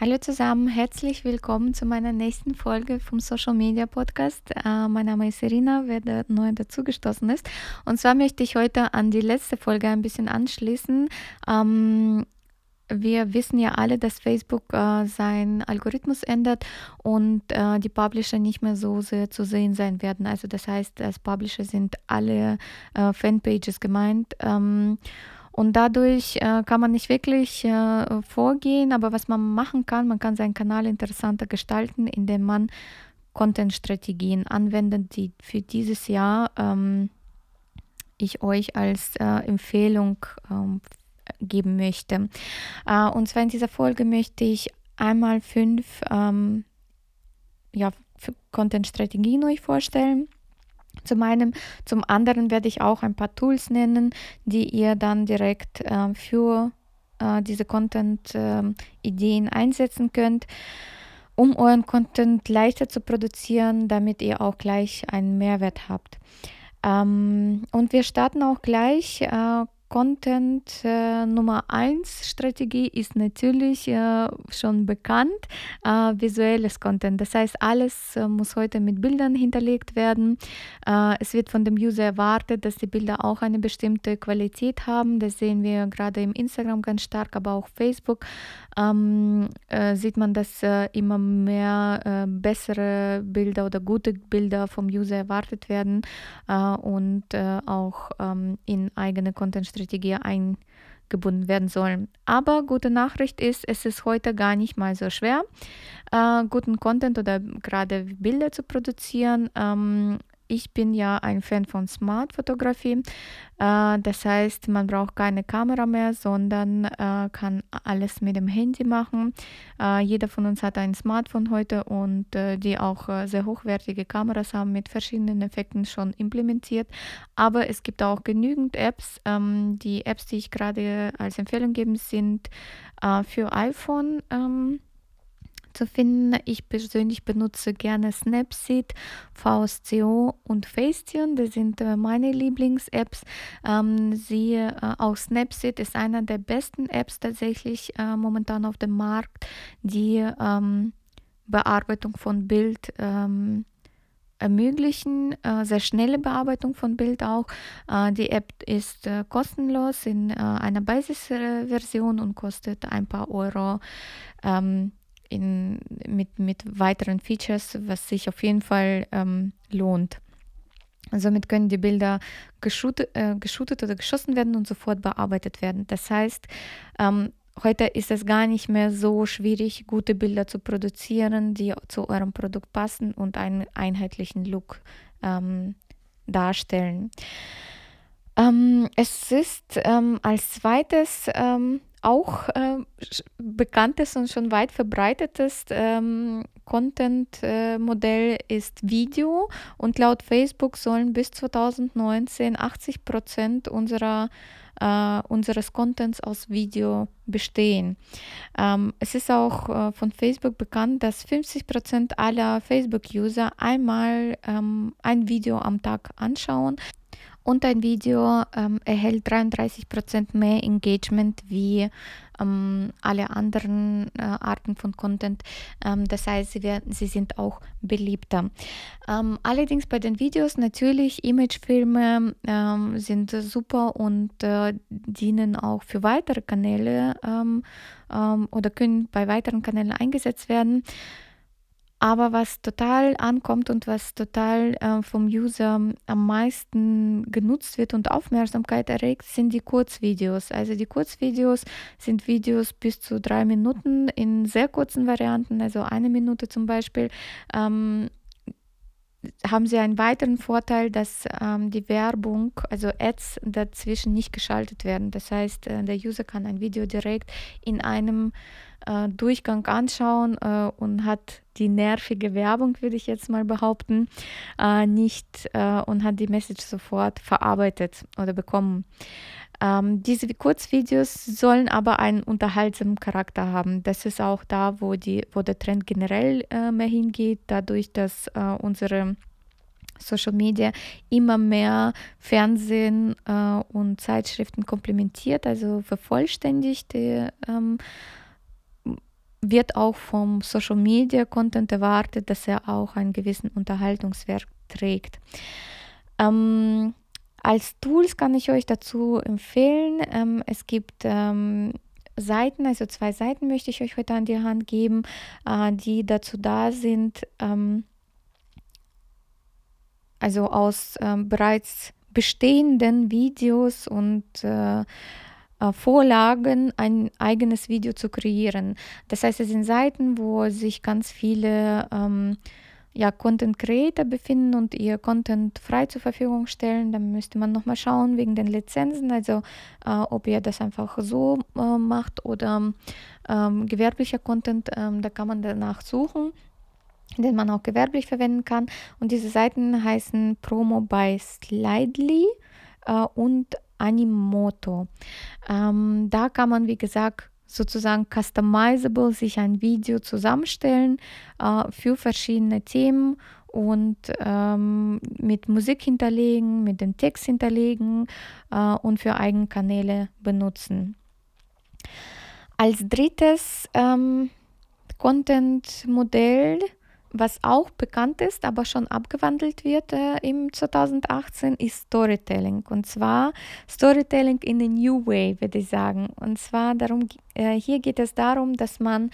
Hallo zusammen, herzlich willkommen zu meiner nächsten Folge vom Social Media Podcast. Äh, mein Name ist Irina, wer neu dazugestoßen ist. Und zwar möchte ich heute an die letzte Folge ein bisschen anschließen. Ähm, wir wissen ja alle, dass Facebook äh, seinen Algorithmus ändert und äh, die Publisher nicht mehr so sehr zu sehen sein werden. Also das heißt, als Publisher sind alle äh, Fanpages gemeint. Ähm, und dadurch äh, kann man nicht wirklich äh, vorgehen, aber was man machen kann, man kann seinen Kanal interessanter gestalten, indem man Content-Strategien anwendet, die für dieses Jahr ähm, ich euch als äh, Empfehlung ähm, geben möchte. Äh, und zwar in dieser Folge möchte ich einmal fünf ähm, ja, Content-Strategien euch vorstellen zum einen, zum anderen werde ich auch ein paar Tools nennen, die ihr dann direkt äh, für äh, diese Content-Ideen äh, einsetzen könnt, um euren Content leichter zu produzieren, damit ihr auch gleich einen Mehrwert habt. Ähm, und wir starten auch gleich äh, Content äh, Nummer 1 Strategie ist natürlich äh, schon bekannt, äh, visuelles Content. Das heißt, alles äh, muss heute mit Bildern hinterlegt werden. Äh, es wird von dem User erwartet, dass die Bilder auch eine bestimmte Qualität haben. Das sehen wir gerade im Instagram ganz stark, aber auch Facebook ähm, äh, sieht man, dass immer mehr bessere Bilder oder gute Bilder vom User erwartet werden und auch ähm, in eigene Content-Strategien Strategie eingebunden werden sollen. Aber gute Nachricht ist, es ist heute gar nicht mal so schwer, äh, guten Content oder gerade Bilder zu produzieren. Ähm, ich bin ja ein Fan von Smart-Fotografie. Äh, das heißt, man braucht keine Kamera mehr, sondern äh, kann alles mit dem Handy machen. Äh, jeder von uns hat ein Smartphone heute und äh, die auch äh, sehr hochwertige Kameras haben mit verschiedenen Effekten schon implementiert. Aber es gibt auch genügend Apps. Ähm, die Apps, die ich gerade als Empfehlung gebe, sind äh, für iPhone. Ähm, zu finden. Ich persönlich benutze gerne Snapseed, VSCO und Facetune. Das sind äh, meine Lieblings-Apps. Ähm, sie, äh, auch Snapseed ist einer der besten Apps tatsächlich äh, momentan auf dem Markt, die ähm, Bearbeitung von Bild ähm, ermöglichen, äh, sehr schnelle Bearbeitung von Bild auch. Äh, die App ist äh, kostenlos in äh, einer Basisversion und kostet ein paar Euro. Ähm, in, mit, mit weiteren Features, was sich auf jeden Fall ähm, lohnt. Somit können die Bilder geshootet, äh, oder geschossen werden und sofort bearbeitet werden. Das heißt, ähm, heute ist es gar nicht mehr so schwierig, gute Bilder zu produzieren, die zu eurem Produkt passen und einen einheitlichen Look ähm, darstellen. Ähm, es ist ähm, als zweites ähm, auch äh, bekanntes und schon weit verbreitetes ähm, Content-Modell äh, ist Video und laut Facebook sollen bis 2019 80 Prozent unserer Uh, unseres Contents aus Video bestehen. Um, ähm, es ist auch uh, von Facebook bekannt, dass 50% aller Facebook-User einmal um, ähm, ein Video am Tag anschauen und ein Video ähm, erhält 33% mehr Engagement wie ähm, alle anderen äh, Arten von Content. Ähm, das heißt, sie, werden, sie sind auch beliebter. Ähm, allerdings bei den Videos natürlich Imagefilme ähm, sind super und äh, dienen auch für weitere Kanäle ähm, oder können bei weiteren Kanälen eingesetzt werden. Aber was total ankommt und was total äh, vom User am meisten genutzt wird und Aufmerksamkeit erregt, sind die Kurzvideos. Also die Kurzvideos sind Videos bis zu drei Minuten in sehr kurzen Varianten, also eine Minute zum Beispiel. Ähm, haben sie einen weiteren Vorteil, dass ähm, die Werbung, also Ads dazwischen nicht geschaltet werden. Das heißt, äh, der User kann ein Video direkt in einem äh, Durchgang anschauen äh, und hat die nervige Werbung, würde ich jetzt mal behaupten, äh, nicht äh, und hat die Message sofort verarbeitet oder bekommen. Ähm, diese Kurzvideos sollen aber einen unterhaltsamen Charakter haben. Das ist auch da, wo, die, wo der Trend generell äh, mehr hingeht, dadurch, dass äh, unsere Social Media immer mehr Fernsehen äh, und Zeitschriften komplementiert, also vervollständigt die ähm, wird auch vom Social Media Content erwartet, dass er auch einen gewissen Unterhaltungswert trägt. Ähm, als Tools kann ich euch dazu empfehlen. Ähm, es gibt ähm, Seiten, also zwei Seiten möchte ich euch heute an die Hand geben, äh, die dazu da sind, ähm, also aus ähm, bereits bestehenden Videos und äh, äh, Vorlagen ein eigenes Video zu kreieren. Das heißt, es sind Seiten, wo sich ganz viele ähm, ja, Content Creator befinden und ihr Content frei zur Verfügung stellen. Dann müsste man nochmal schauen wegen den Lizenzen, also äh, ob ihr das einfach so äh, macht oder ähm, gewerblicher Content, ähm, da kann man danach suchen den man auch gewerblich verwenden kann. Und diese Seiten heißen Promo by Slidely äh, und Animoto. Ähm, da kann man, wie gesagt, sozusagen customizable sich ein Video zusammenstellen äh, für verschiedene Themen und ähm, mit Musik hinterlegen, mit dem Text hinterlegen äh, und für eigene Kanäle benutzen. Als drittes ähm, Content-Modell was auch bekannt ist, aber schon abgewandelt wird äh, im 2018, ist Storytelling. Und zwar Storytelling in a New Way, würde ich sagen. Und zwar darum, äh, hier geht es darum, dass man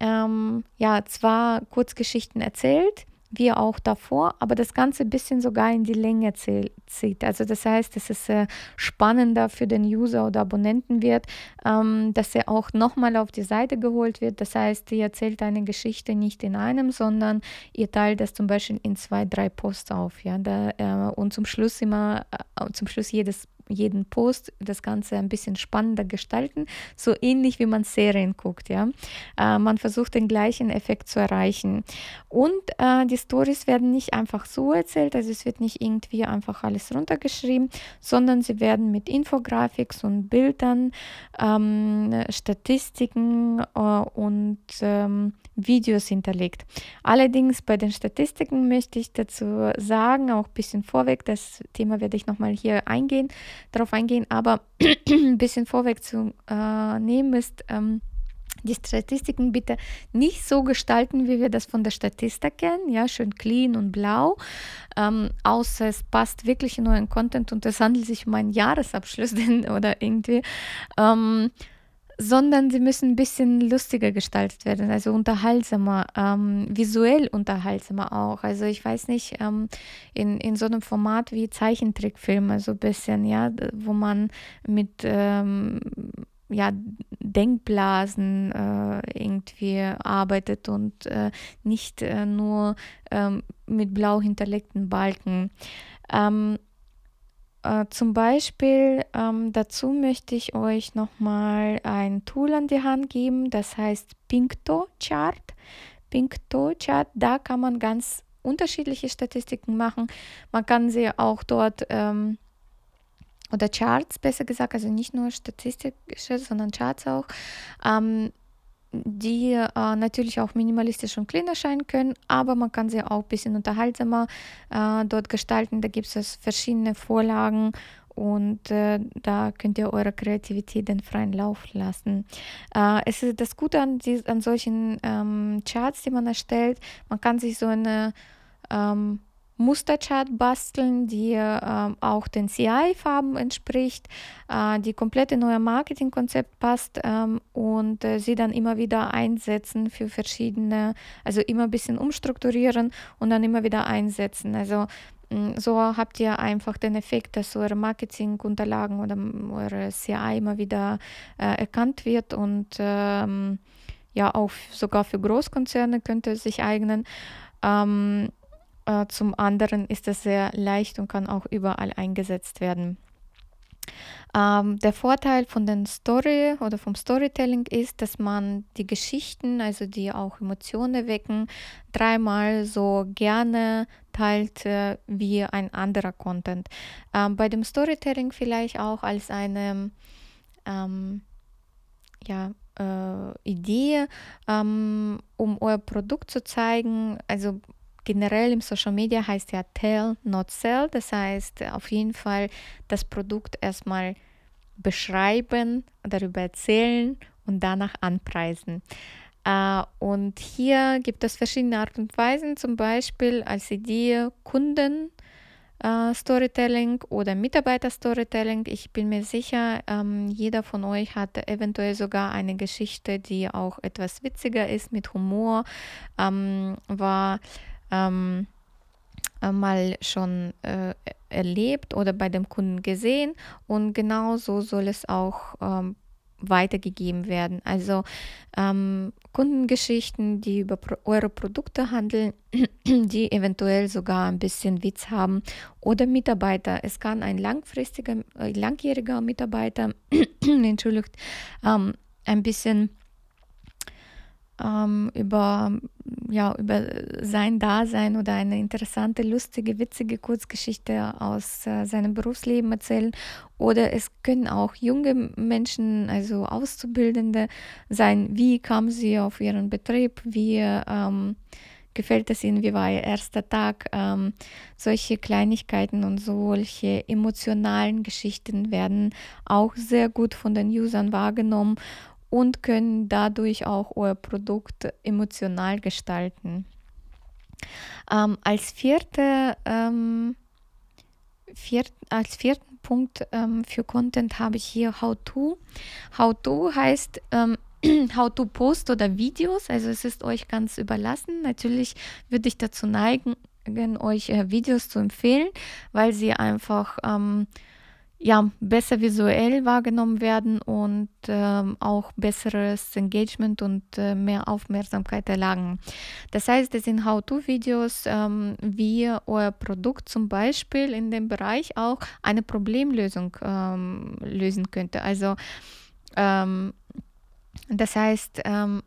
ähm, ja zwar Kurzgeschichten erzählt, wie auch davor, aber das Ganze ein bisschen sogar in die Länge zieht. Also das heißt, dass es äh, spannender für den User oder Abonnenten wird, ähm, dass er auch nochmal auf die Seite geholt wird. Das heißt, ihr erzählt eine Geschichte nicht in einem, sondern ihr teilt das zum Beispiel in zwei, drei Posts auf. Ja? Da, äh, und zum Schluss immer, äh, zum Schluss jedes jeden Post das Ganze ein bisschen spannender gestalten, so ähnlich wie man Serien guckt. Ja? Äh, man versucht den gleichen Effekt zu erreichen. Und äh, die Stories werden nicht einfach so erzählt, also es wird nicht irgendwie einfach alles runtergeschrieben, sondern sie werden mit Infographics und Bildern, ähm, Statistiken äh, und ähm, Videos hinterlegt. Allerdings bei den Statistiken möchte ich dazu sagen, auch ein bisschen vorweg, das Thema werde ich nochmal hier eingehen, darauf eingehen, aber ein bisschen vorweg zu äh, nehmen ist, ähm, die Statistiken bitte nicht so gestalten, wie wir das von der Statistik kennen, ja, schön clean und blau, ähm, außer es passt wirklich in neuen Content und es handelt sich um einen Jahresabschluss oder irgendwie. Ähm, sondern sie müssen ein bisschen lustiger gestaltet werden, also unterhaltsamer, ähm, visuell unterhaltsamer auch. Also ich weiß nicht, ähm, in, in so einem Format wie Zeichentrickfilme, so ein bisschen, ja, wo man mit ähm, ja, Denkblasen äh, irgendwie arbeitet und äh, nicht äh, nur ähm, mit blau hinterlegten Balken. Ähm, äh, zum Beispiel ähm, dazu möchte ich euch nochmal ein Tool an die Hand geben, das heißt Pinkto Chart. Pinkto Chart, da kann man ganz unterschiedliche Statistiken machen. Man kann sie auch dort ähm, oder Charts besser gesagt, also nicht nur statistische, sondern Charts auch. Ähm, die äh, natürlich auch minimalistisch und clean erscheinen können, aber man kann sie auch ein bisschen unterhaltsamer äh, dort gestalten. Da gibt es verschiedene Vorlagen und äh, da könnt ihr eure Kreativität den freien Lauf lassen. Äh, es ist das Gute an, die, an solchen ähm, Charts, die man erstellt, man kann sich so eine ähm, Musterchart basteln, die äh, auch den CI-Farben entspricht, äh, die komplett in euer Marketingkonzept passt ähm, und äh, sie dann immer wieder einsetzen für verschiedene, also immer ein bisschen umstrukturieren und dann immer wieder einsetzen. Also mm, so habt ihr einfach den Effekt, dass eure Marketingunterlagen oder eure CI immer wieder äh, erkannt wird und ähm, ja auch sogar für Großkonzerne könnte es sich eignen. Ähm, äh, zum anderen ist es sehr leicht und kann auch überall eingesetzt werden. Ähm, der Vorteil von den Story oder vom Storytelling ist, dass man die Geschichten, also die auch Emotionen wecken, dreimal so gerne teilt äh, wie ein anderer Content. Ähm, bei dem Storytelling vielleicht auch als eine ähm, ja, äh, Idee, ähm, um euer Produkt zu zeigen. Also generell im Social Media heißt ja Tell, not Sell. Das heißt auf jeden Fall das Produkt erstmal beschreiben, darüber erzählen und danach anpreisen. Äh, und hier gibt es verschiedene Art und Weisen, zum Beispiel als Idee Kunden. Uh, Storytelling oder Mitarbeiter-Storytelling. Ich bin mir sicher, ähm, jeder von euch hat eventuell sogar eine Geschichte, die auch etwas witziger ist, mit Humor, ähm, war ähm, äh, mal schon äh, erlebt oder bei dem Kunden gesehen und genau so soll es auch ähm, weitergegeben werden. Also ähm, Kundengeschichten, die über pro eure Produkte handeln, die eventuell sogar ein bisschen Witz haben oder Mitarbeiter. Es kann ein langfristiger, äh, langjähriger Mitarbeiter, entschuldigt, ähm, ein bisschen ähm, über, ja, über sein Dasein oder eine interessante, lustige, witzige Kurzgeschichte aus äh, seinem Berufsleben erzählen. Oder es können auch junge Menschen, also Auszubildende sein. Wie kamen sie auf ihren Betrieb? Wie ähm, gefällt es Ihnen? Wie war Ihr erster Tag? Ähm, solche Kleinigkeiten und solche emotionalen Geschichten werden auch sehr gut von den Usern wahrgenommen und können dadurch auch euer Produkt emotional gestalten. Ähm, als, vierte, ähm, viert, als vierten Punkt ähm, für Content habe ich hier How-To. How-To heißt ähm, How-To-Post oder Videos, also es ist euch ganz überlassen. Natürlich würde ich dazu neigen, euch äh, Videos zu empfehlen, weil sie einfach ähm, ja, besser visuell wahrgenommen werden und ähm, auch besseres Engagement und äh, mehr Aufmerksamkeit erlangen. Das heißt, es sind How-To-Videos, ähm, wie euer Produkt zum Beispiel in dem Bereich auch eine Problemlösung ähm, lösen könnte. Also ähm, das heißt, ähm,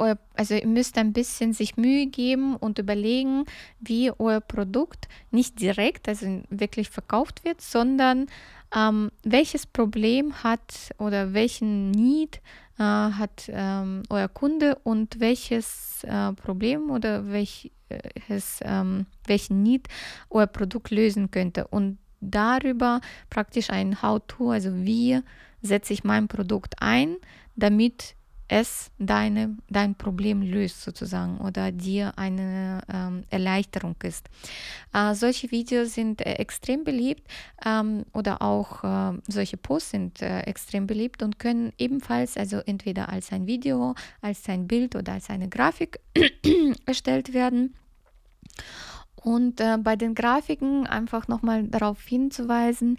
euer, also ihr müsst ein bisschen sich Mühe geben und überlegen, wie euer Produkt nicht direkt, also wirklich verkauft wird, sondern ähm, welches Problem hat oder welchen Need äh, hat ähm, euer Kunde und welches äh, Problem oder welches, ähm, welchen Need euer Produkt lösen könnte. Und darüber praktisch ein How-To, also wie setze ich mein Produkt ein, damit es deine, dein Problem löst sozusagen oder dir eine ähm, Erleichterung ist. Äh, solche Videos sind äh, extrem beliebt ähm, oder auch äh, solche Posts sind äh, extrem beliebt und können ebenfalls also entweder als ein Video, als ein Bild oder als eine Grafik erstellt werden. Und äh, bei den Grafiken einfach nochmal darauf hinzuweisen,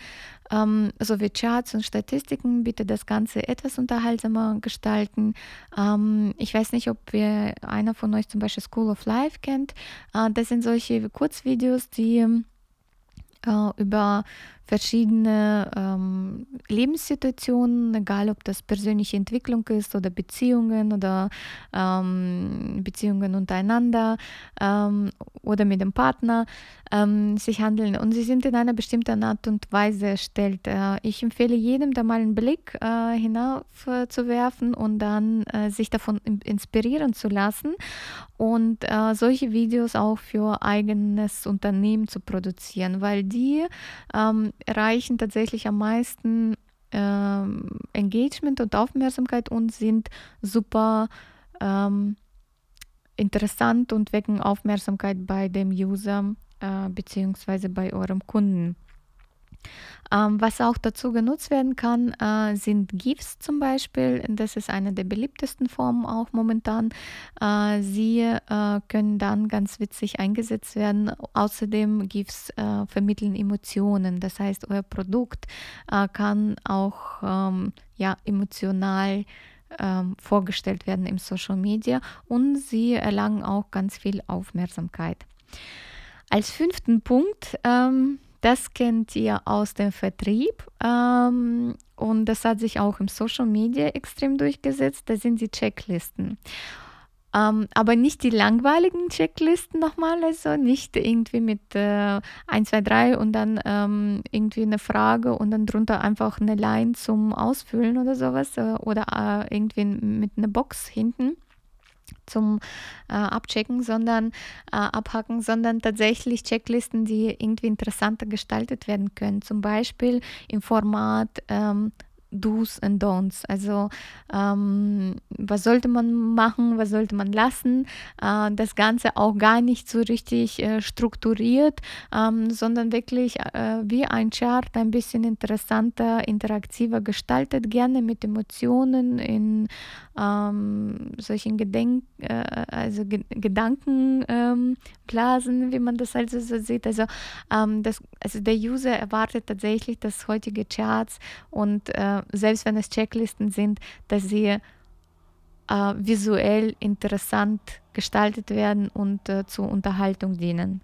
ähm, sowie Charts und Statistiken bitte das Ganze etwas unterhaltsamer gestalten. Ähm, ich weiß nicht, ob wir einer von euch zum Beispiel School of Life kennt. Äh, das sind solche Kurzvideos, die äh, über verschiedene ähm, Lebenssituationen, egal ob das persönliche Entwicklung ist oder Beziehungen oder ähm, Beziehungen untereinander ähm, oder mit dem Partner ähm, sich handeln. Und sie sind in einer bestimmten Art und Weise erstellt. Äh, ich empfehle jedem, da mal einen Blick äh, hinauf äh, zu werfen und dann äh, sich davon inspirieren zu lassen und äh, solche Videos auch für eigenes Unternehmen zu produzieren, weil die ähm, erreichen tatsächlich am meisten ähm, Engagement und Aufmerksamkeit und sind super ähm, interessant und wecken Aufmerksamkeit bei dem User äh, bzw. bei eurem Kunden. Ähm, was auch dazu genutzt werden kann, äh, sind GIFs zum Beispiel. Das ist eine der beliebtesten Formen auch momentan. Äh, sie äh, können dann ganz witzig eingesetzt werden. Außerdem GIFs äh, vermitteln Emotionen. Das heißt, euer Produkt äh, kann auch ähm, ja, emotional ähm, vorgestellt werden im Social Media und sie erlangen auch ganz viel Aufmerksamkeit. Als fünften Punkt ähm, das kennt ihr aus dem Vertrieb ähm, und das hat sich auch im Social Media extrem durchgesetzt. Das sind die Checklisten. Ähm, aber nicht die langweiligen Checklisten nochmal, also nicht irgendwie mit äh, 1, 2, 3 und dann ähm, irgendwie eine Frage und dann drunter einfach eine Line zum Ausfüllen oder sowas äh, oder äh, irgendwie mit einer Box hinten zum äh, Abchecken, sondern äh, abhacken, sondern tatsächlich Checklisten, die irgendwie interessanter gestaltet werden können. Zum Beispiel im Format ähm, Do's and Don'ts. Also ähm, was sollte man machen, was sollte man lassen. Äh, das Ganze auch gar nicht so richtig äh, strukturiert, ähm, sondern wirklich äh, wie ein Chart ein bisschen interessanter, interaktiver gestaltet, gerne mit Emotionen in ähm, solchen Gedenk, äh, also Ge Gedankenblasen, ähm, wie man das also so sieht. Also, ähm, das, also der User erwartet tatsächlich, dass heutige Charts und äh, selbst wenn es Checklisten sind, dass sie äh, visuell interessant gestaltet werden und äh, zur Unterhaltung dienen.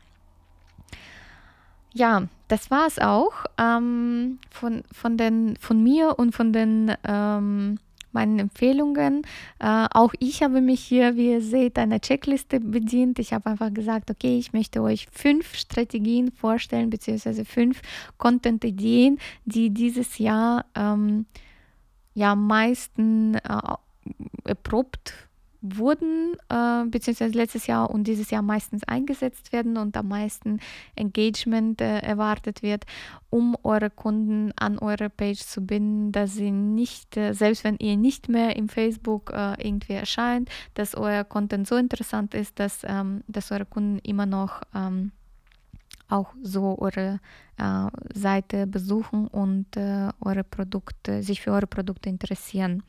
Ja, das war es auch ähm, von, von, den, von mir und von den ähm, meinen Empfehlungen. Äh, auch ich habe mich hier, wie ihr seht, einer Checkliste bedient. Ich habe einfach gesagt, okay, ich möchte euch fünf Strategien vorstellen, beziehungsweise fünf Content-Ideen, die dieses Jahr ähm, ja am meisten äh, erprobt wurden, äh, beziehungsweise letztes Jahr und dieses Jahr meistens eingesetzt werden und am meisten Engagement äh, erwartet wird, um eure Kunden an eure Page zu binden, dass sie nicht, äh, selbst wenn ihr nicht mehr im Facebook äh, irgendwie erscheint, dass euer Content so interessant ist, dass, ähm, dass eure Kunden immer noch ähm, auch so eure Seite besuchen und äh, eure Produkte, sich für eure Produkte interessieren.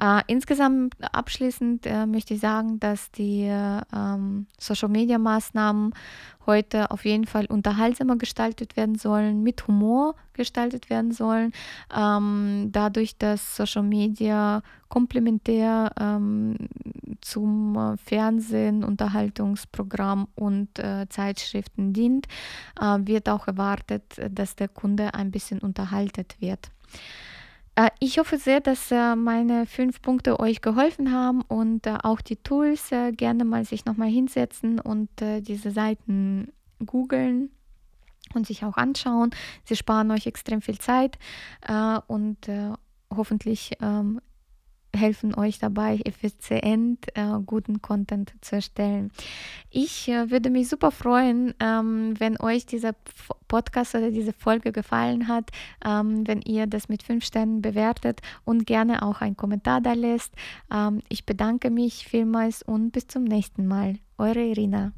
Äh, insgesamt abschließend äh, möchte ich sagen, dass die ähm, Social Media Maßnahmen heute auf jeden Fall unterhaltsamer gestaltet werden sollen, mit Humor gestaltet werden sollen, ähm, dadurch, dass Social Media komplementär ähm, zum äh, Fernsehen, Unterhaltungsprogramm und äh, Zeitschriften dient, äh, wird auch erwartet, dass der Kunde ein bisschen unterhaltet wird. Äh, ich hoffe sehr, dass äh, meine fünf Punkte euch geholfen haben und äh, auch die Tools gerne mal sich nochmal hinsetzen und diese Seiten googeln und sich auch anschauen. Sie sparen euch extrem viel Zeit und hoffentlich ähm, helfen euch dabei, effizient äh, guten Content zu erstellen. Ich äh, würde mich super freuen, ähm, wenn euch dieser Podcast oder diese Folge gefallen hat, ähm, wenn ihr das mit fünf Sternen bewertet und gerne auch einen Kommentar da lässt. Ähm, ich bedanke mich vielmals und bis zum nächsten Mal. Eure Irina.